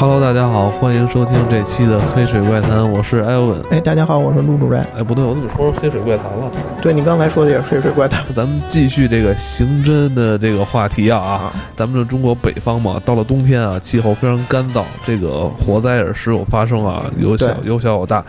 Hello，大家好，欢迎收听这期的《黑水怪谈》，我是艾文。哎，大家好，我是陆主任。哎，不对，我怎么说成黑水怪谈了？对你刚才说的也是黑水怪谈。咱们继续这个刑侦的这个话题啊啊！咱们这中国北方嘛，到了冬天啊，气候非常干燥，这个火灾也时有发生啊，有小有小有大。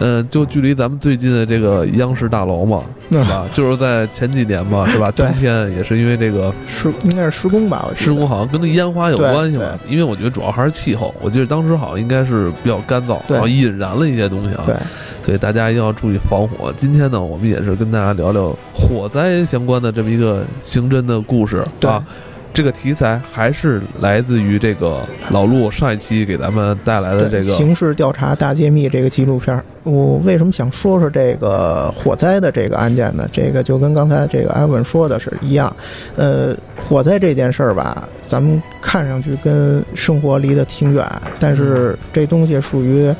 嗯，就距离咱们最近的这个央视大楼嘛，是吧？就是在前几年嘛，是吧？冬天也是因为这个施，应该是施工吧？我施工好像跟那烟花有关系吧？因为我觉得主要还是气候。我记得当时好像应该是比较干燥，然后引燃了一些东西啊。对，所以大家一定要注意防火。今天呢，我们也是跟大家聊聊火灾相关的这么一个刑侦的故事啊。这个题材还是来自于这个老陆上一期给咱们带来的这个《刑事调查大揭秘》这个纪录片。我为什么想说说这个火灾的这个案件呢？这个就跟刚才这个艾文说的是一样。呃，火灾这件事儿吧，咱们看上去跟生活离得挺远，但是这东西属于。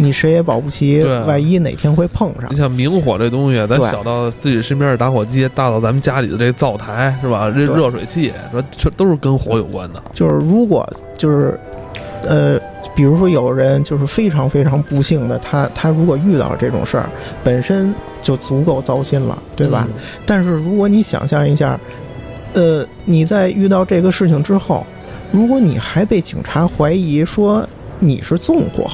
你谁也保不齐，万一哪天会碰上。你像明火这东西，咱小到自己身边的打火机，大到咱们家里的这灶台，是吧？这热水器，说这都是跟火有关的。就是如果就是，呃，比如说有人就是非常非常不幸的，他他如果遇到这种事儿，本身就足够糟心了，对吧？但是如果你想象一下，呃，你在遇到这个事情之后，如果你还被警察怀疑说你是纵火。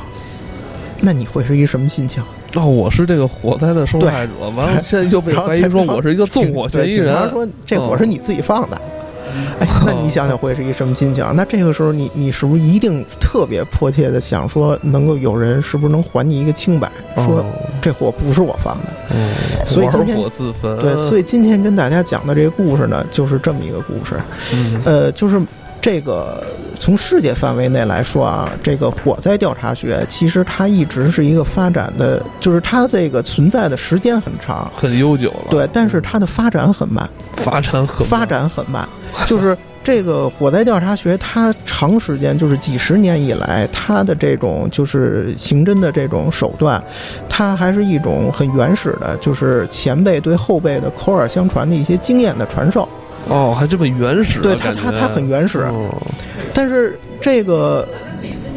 那你会是一什么心情？哦，我是这个火灾的受害者，完了现在又被怀疑说我是一个纵火嫌疑人。说这火是你自己放的，哎，那你想想会是一什么心情？那这个时候你你是不是一定特别迫切的想说，能够有人是不是能还你一个清白？说这火不是我放的。嗯，所以今天火自焚。对，所以今天跟大家讲的这个故事呢，就是这么一个故事。嗯，呃，就是。这个从世界范围内来说啊，这个火灾调查学其实它一直是一个发展的，就是它这个存在的时间很长，很悠久了。对，但是它的发展很慢，发展很发展很慢。就是这个火灾调查学，它长时间就是几十年以来，它的这种就是刑侦的这种手段，它还是一种很原始的，就是前辈对后辈的口耳相传的一些经验的传授。哦，还这么原始？对它，它它很原始，但是这个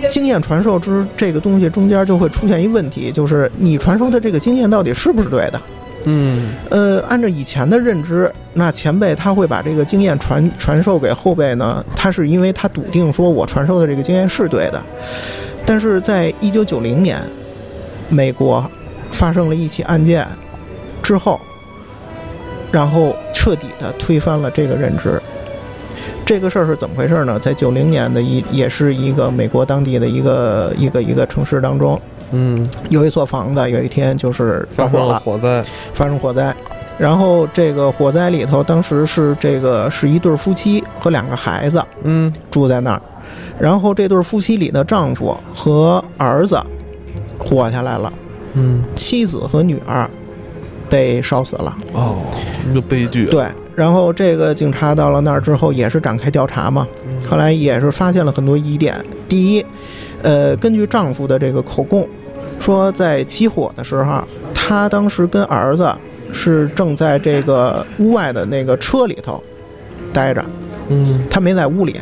经验传授之这个东西中间就会出现一问题，就是你传授的这个经验到底是不是对的？嗯，呃，按照以前的认知，那前辈他会把这个经验传传授给后辈呢，他是因为他笃定说我传授的这个经验是对的，但是在一九九零年，美国发生了一起案件之后。然后彻底的推翻了这个认知。这个事儿是怎么回事呢？在九零年的一，也是一个美国当地的一个一个一个城市当中，嗯，有一座房子，有一天就是发火了，火灾，发生火灾。然后这个火灾里头，当时是这个是一对夫妻和两个孩子，嗯，住在那儿。然后这对夫妻里的丈夫和儿子活下来了，嗯，妻子和女儿。被烧死了哦，一个悲剧。对，然后这个警察到了那儿之后，也是展开调查嘛。后来也是发现了很多疑点。第一，呃，根据丈夫的这个口供，说在起火的时候，他当时跟儿子是正在这个屋外的那个车里头待着，嗯，他没在屋里，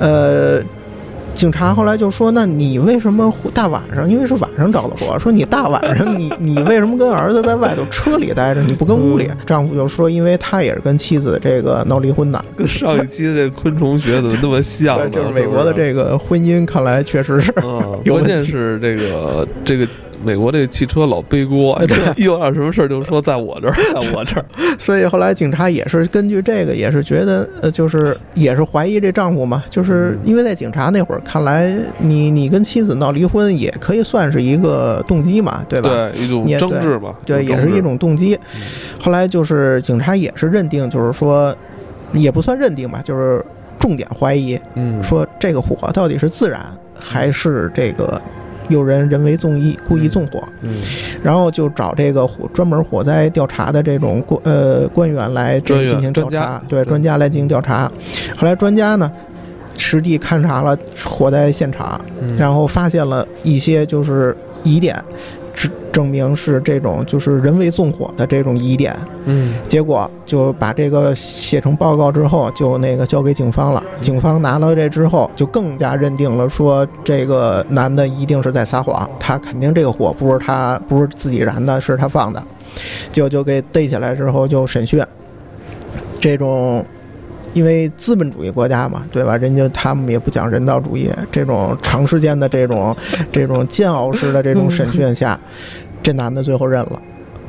呃。警察后来就说：“那你为什么大晚上？因为是晚上着的火。说你大晚上，你你为什么跟儿子在外头车里待着？你不跟屋里？”丈夫就说：“因为他也是跟妻子这个闹离婚的。”跟上一期的这昆虫学怎么那么像呢？就是美国的这个婚姻，看来确实是。关键是这个这个。美国这个汽车老背锅，一有点什么事儿就说在我这儿，在我这儿。所以后来警察也是根据这个，也是觉得，呃，就是也是怀疑这丈夫嘛，就是因为在警察那会儿看来，你你跟妻子闹离婚也可以算是一个动机嘛，对吧？对，一种争执吧。对，也是一种动机。后来就是警察也是认定，就是说，也不算认定吧，就是重点怀疑，嗯，说这个火到底是自燃还是这个。有人人为纵意故意纵火，嗯，然后就找这个火专门火灾调查的这种官呃官员来这进行调查，对专家来进行调查。后来专家呢实地勘察了火灾现场，然后发现了一些就是疑点，证证明是这种就是人为纵火的这种疑点。嗯，结果就把这个写成报告之后，就那个交给警方了。警方拿到这之后，就更加认定了说这个男的一定是在撒谎，他肯定这个火不是他不是自己燃的，是他放的。就就给逮起来之后就审讯，这种。因为资本主义国家嘛，对吧？人家他们也不讲人道主义，这种长时间的这种 这种煎熬式的这种审讯下，这男的最后认了，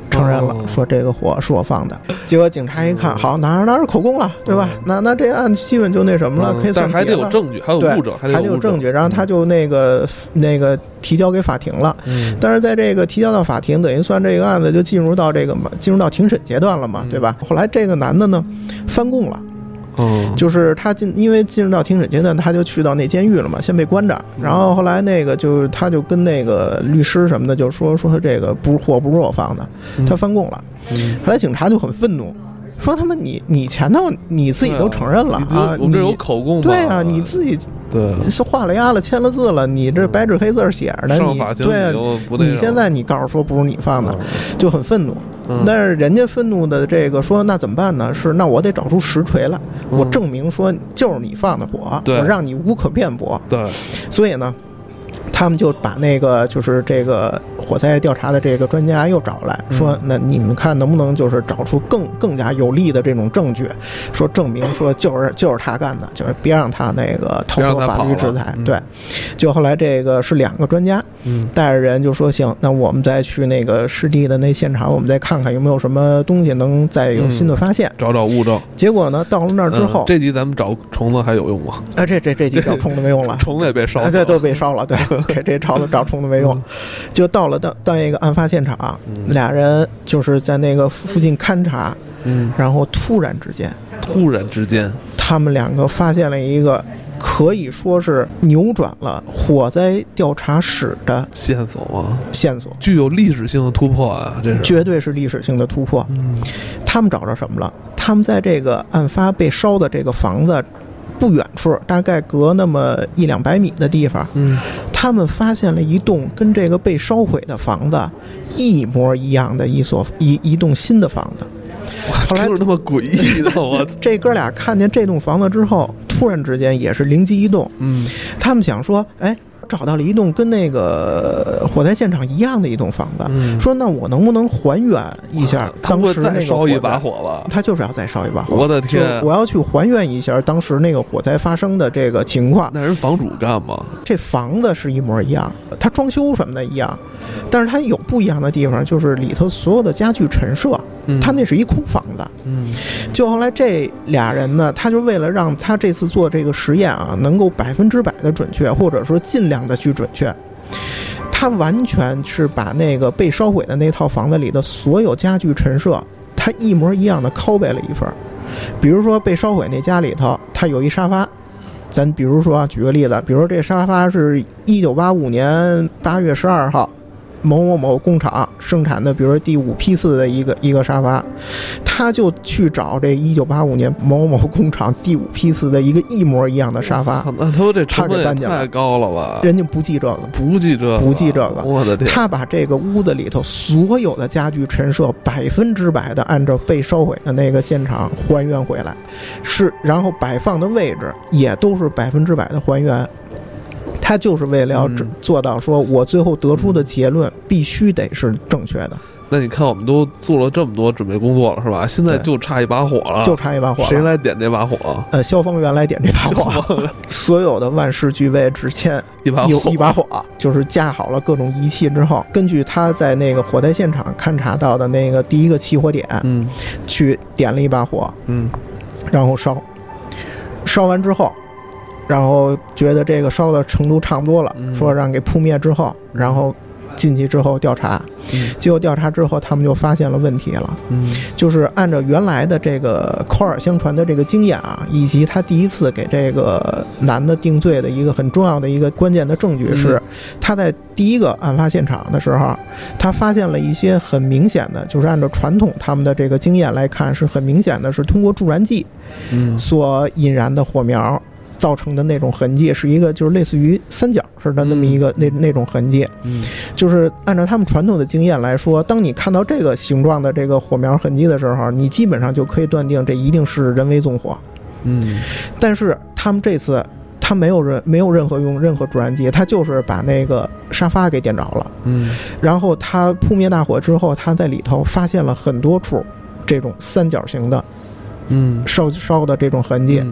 承认了，说这个火是我放的。结果警察一看，好，拿着拿着口供了，对吧？那那这案基本就那什么了，可以算结了。还得有证据，还有物证，还得有证据。然后他就那个那个提交给法庭了。但是在这个提交到法庭，等于算这个案子就进入到这个嘛，进入到庭审阶段了嘛，对吧？后来这个男的呢，翻供了。哦，就是他进，因为进入到庭审阶段，他就去到那监狱了嘛，先被关着。然后后来那个就他就跟那个律师什么的就说说他这个不是货不是我放的，他翻供了。后来警察就很愤怒，说他妈你你前头你自己都承认了啊，你这有口供对啊，你自己对是画了押了签了字了，你这白纸黑字写着呢，你对，你现在你告诉说不是你放的，就很愤怒。但是人家愤怒的这个说，那怎么办呢？是那我得找出实锤来，我证明说就是你放的火，我让你无可辩驳。对，所以呢。他们就把那个就是这个火灾调查的这个专家又找来说，那你们看能不能就是找出更更加有力的这种证据，说证明说就是就是他干的，就是别让他那个逃脱法律制裁。对，就后来这个是两个专家带着人就说行，那我们再去那个湿地的那现场，我们再看看有没有什么东西能再有新的发现，找找物证。结果呢，到了那儿之后，这集咱们找虫子还有用吗？啊，这这这集找虫子没用了，虫子也被烧了，对，都被烧了，对。这这找子找虫子没用，就到了到到一个案发现场，俩人就是在那个附近勘察，嗯，然后突然之间，突然之间，他们两个发现了一个可以说是扭转了火灾调查史的线索啊，线索具有历史性的突破啊，这是绝对是历史性的突破。嗯，他们找着什么了？他们在这个案发被烧的这个房子。不远处，大概隔那么一两百米的地方，嗯，他们发现了一栋跟这个被烧毁的房子一模一样的一所一一栋新的房子。后来这么诡异的，我这哥俩看见这栋房子之后，突然之间也是灵机一动，嗯，他们想说，哎。找到了一栋跟那个火灾现场一样的一栋房子，说那我能不能还原一下当时那个烧一把火了？他就是要再烧一把火。我的天！我要去还原一下当时那个火灾发生的这个情况。那人房主干嘛？这房子是一模一样，他装修什么的一样，但是他有不一样的地方，就是里头所有的家具陈设。他那是一空房子，嗯，就后来这俩人呢，他就为了让他这次做这个实验啊，能够百分之百的准确，或者说尽量的去准确，他完全是把那个被烧毁的那套房子里的所有家具陈设，他一模一样的拷贝了一份儿。比如说被烧毁那家里头，他有一沙发，咱比如说啊，举个例子，比如说这沙发是一九八五年八月十二号。某某某工厂生产的，比如说第五批次的一个一个沙发，他就去找这一九八五年某某工厂第五批次的一个一模一样的沙发。那他这成本太高了吧？人家不记这个，不记这个，不记这个。我的天！他把这个屋子里头所有的家具陈设百分之百的按照被烧毁的那个现场还原回来，是然后摆放的位置也都是百分之百的还原。他就是为了要做到，说我最后得出的结论必须得是正确的。那你看，我们都做了这么多准备工作了，是吧？现在就差一把火了，就差一把火。谁来点这把火？呃，消防员来点这把火。所有的万事俱备，只欠一把火一把火。就是架好了各种仪器之后，根据他在那个火灾现场勘察到的那个第一个起火点，嗯，去点了一把火，嗯，然后烧，烧完之后。然后觉得这个烧的程度差不多了，说让给扑灭之后，然后进去之后调查，结果调查之后，他们就发现了问题了。嗯，就是按照原来的这个口耳相传的这个经验啊，以及他第一次给这个男的定罪的一个很重要的一个关键的证据是，他在第一个案发现场的时候，他发现了一些很明显的，就是按照传统他们的这个经验来看，是很明显的是通过助燃剂，嗯，所引燃的火苗。造成的那种痕迹，是一个就是类似于三角似的那么一个那那种痕迹。嗯，就是按照他们传统的经验来说，当你看到这个形状的这个火苗痕迹的时候，你基本上就可以断定这一定是人为纵火。嗯，但是他们这次他没有人没有任何用任何助燃剂，他就是把那个沙发给点着了。嗯，然后他扑灭大火之后，他在里头发现了很多处这种三角形的。嗯，烧烧的这种痕迹，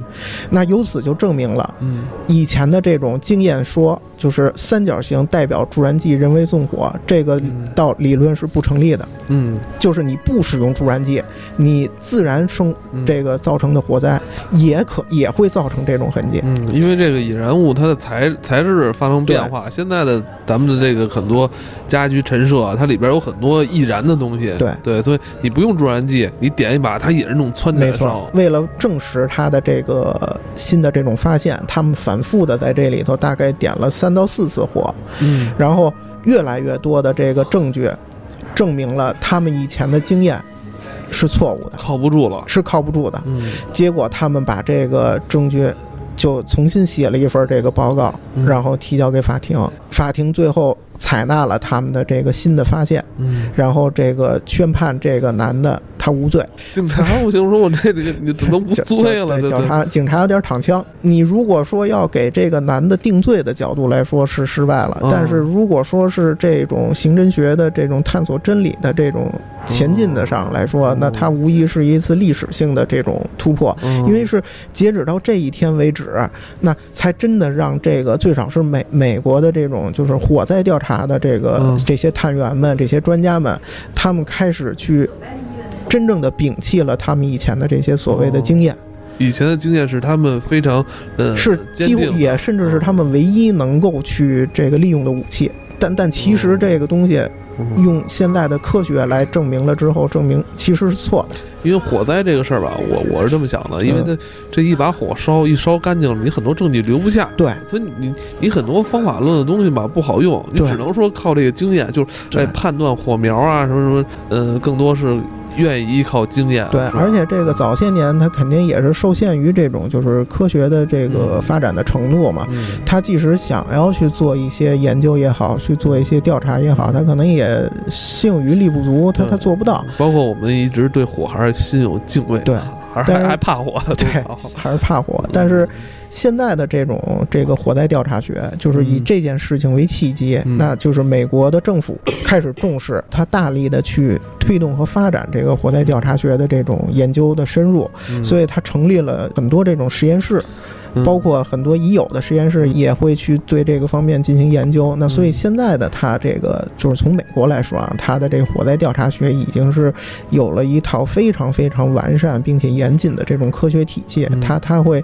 那由此就证明了，嗯，以前的这种经验说，就是三角形代表助燃剂人为纵火，这个道理论是不成立的。嗯，就是你不使用助燃剂，你自然生这个造成的火灾也可也会造成这种痕迹。嗯，因为这个引燃物它的材材质发生变化，现在的咱们的这个很多家居陈设，它里边有很多易燃的东西。对对，所以你不用助燃剂，你点一把，它也是那种窜起来。为了证实它的这个新的这种发现，他们反复的在这里头大概点了三到四次火，嗯，然后越来越多的这个证据证明了他们以前的经验是错误的，靠不住了，是靠不住的。嗯，结果他们把这个证据就重新写了一份这个报告，然后提交给法庭，法庭最后采纳了他们的这个新的发现，嗯，然后这个宣判这个男的。他无罪，警察不行，说我这这个你怎么无罪了？对，警察警察有点躺枪。你如果说要给这个男的定罪的角度来说是失败了，但是如果说是这种刑侦学的这种探索真理的这种前进的上来说，那他无疑是一次历史性的这种突破，因为是截止到这一天为止，那才真的让这个最少是美美国的这种就是火灾调查的这个这些探员们、这些专家们，他们开始去。真正的摒弃了他们以前的这些所谓的经验，以前的经验是他们非常呃是几乎也甚至是他们唯一能够去这个利用的武器，但但其实这个东西用现在的科学来证明了之后，证明其实是错的。因为火灾这个事儿吧，我我是这么想的，因为它这一把火烧一烧干净了，你很多证据留不下，对，所以你你很多方法论的东西吧不好用，你只能说靠这个经验，就是在判断火苗啊什么什么，呃，更多是。愿意依靠经验，对，而且这个早些年它肯定也是受限于这种就是科学的这个发展的程度嘛。他即使想要去做一些研究也好，去做一些调查也好，他可能也性余力不足，他他做不到。包括我们一直对火还是心有敬畏，对，还是还怕火，对，还是怕火，但是。现在的这种这个火灾调查学，就是以这件事情为契机，那就是美国的政府 开始重视，他大力的去推动和发展这个火灾调查学的这种研究的深入，所以他成立了很多这种实验室，包括很多已有的实验室也会去对这个方面进行研究。那所以现在的它这个就是从美国来说啊，它的这个火灾调查学已经是有了一套非常非常完善并且严谨的这种科学体系，它它会。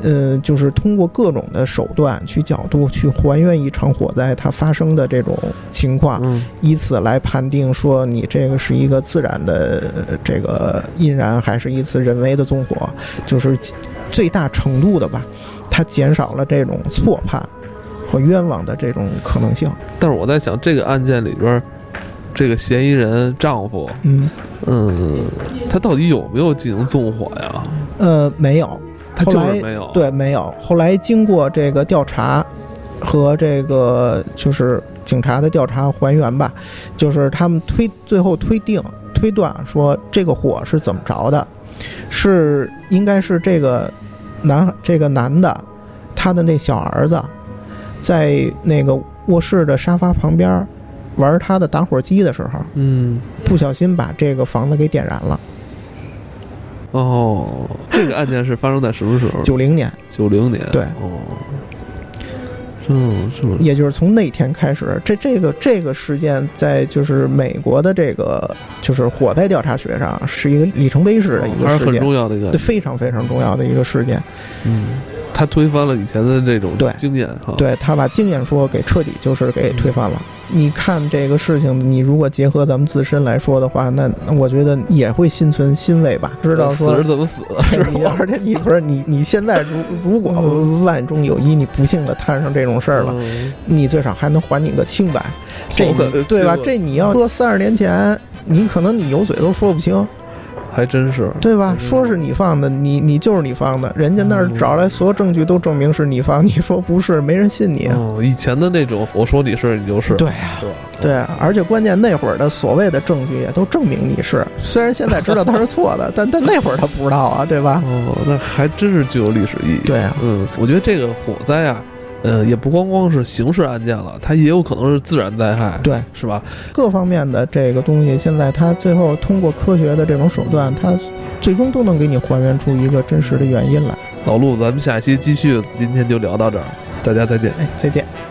呃，就是通过各种的手段去角度去还原一场火灾它发生的这种情况，以此来判定说你这个是一个自然的这个引燃，还是一次人为的纵火，就是最大程度的吧，它减少了这种错判和冤枉的这种可能性。但是我在想，这个案件里边，这个嫌疑人丈夫，嗯嗯，他到底有没有进行纵火呀？呃，没有。后来对没有，后来经过这个调查和这个就是警察的调查还原吧，就是他们推最后推定推断说这个火是怎么着的，是应该是这个男这个男的他的那小儿子在那个卧室的沙发旁边玩他的打火机的时候，嗯，不小心把这个房子给点燃了。哦，这个案件是发生在什么时候？九零年。九零年。对。哦。嗯，是？也就是从那天开始，这这个这个事件在就是美国的这个就是火灾调查学上是一个里程碑式的一个事件，很重要的一个，非常非常重要的一个事件。嗯。他推翻了以前的这种经验，对他把经验说给彻底就是给推翻了。你看这个事情，你如果结合咱们自身来说的话，那我觉得也会心存欣慰吧。知道说死是怎么死，而且你不是你你现在如如果万中有一你不幸的摊上这种事儿了，你最少还能还你个清白，这对吧？这你要搁三十年前，你可能你有嘴都说不清。还真是，对吧？说是你放的，你你就是你放的，人家那儿找来所有证据都证明是你放，你说不是，没人信你。哦，以前的那种，我说你是，你就是。对呀，对，而且关键那会儿的所谓的证据也都证明你是，虽然现在知道他是错的，但但那会儿他不知道啊，对吧？哦，那还真是具有历史意义。对啊，嗯，我觉得这个火灾啊。呃，也不光光是刑事案件了，它也有可能是自然灾害，对，是吧？各方面的这个东西，现在它最后通过科学的这种手段，它最终都能给你还原出一个真实的原因来。老陆，咱们下期继续，今天就聊到这儿，大家再见，哎，再见。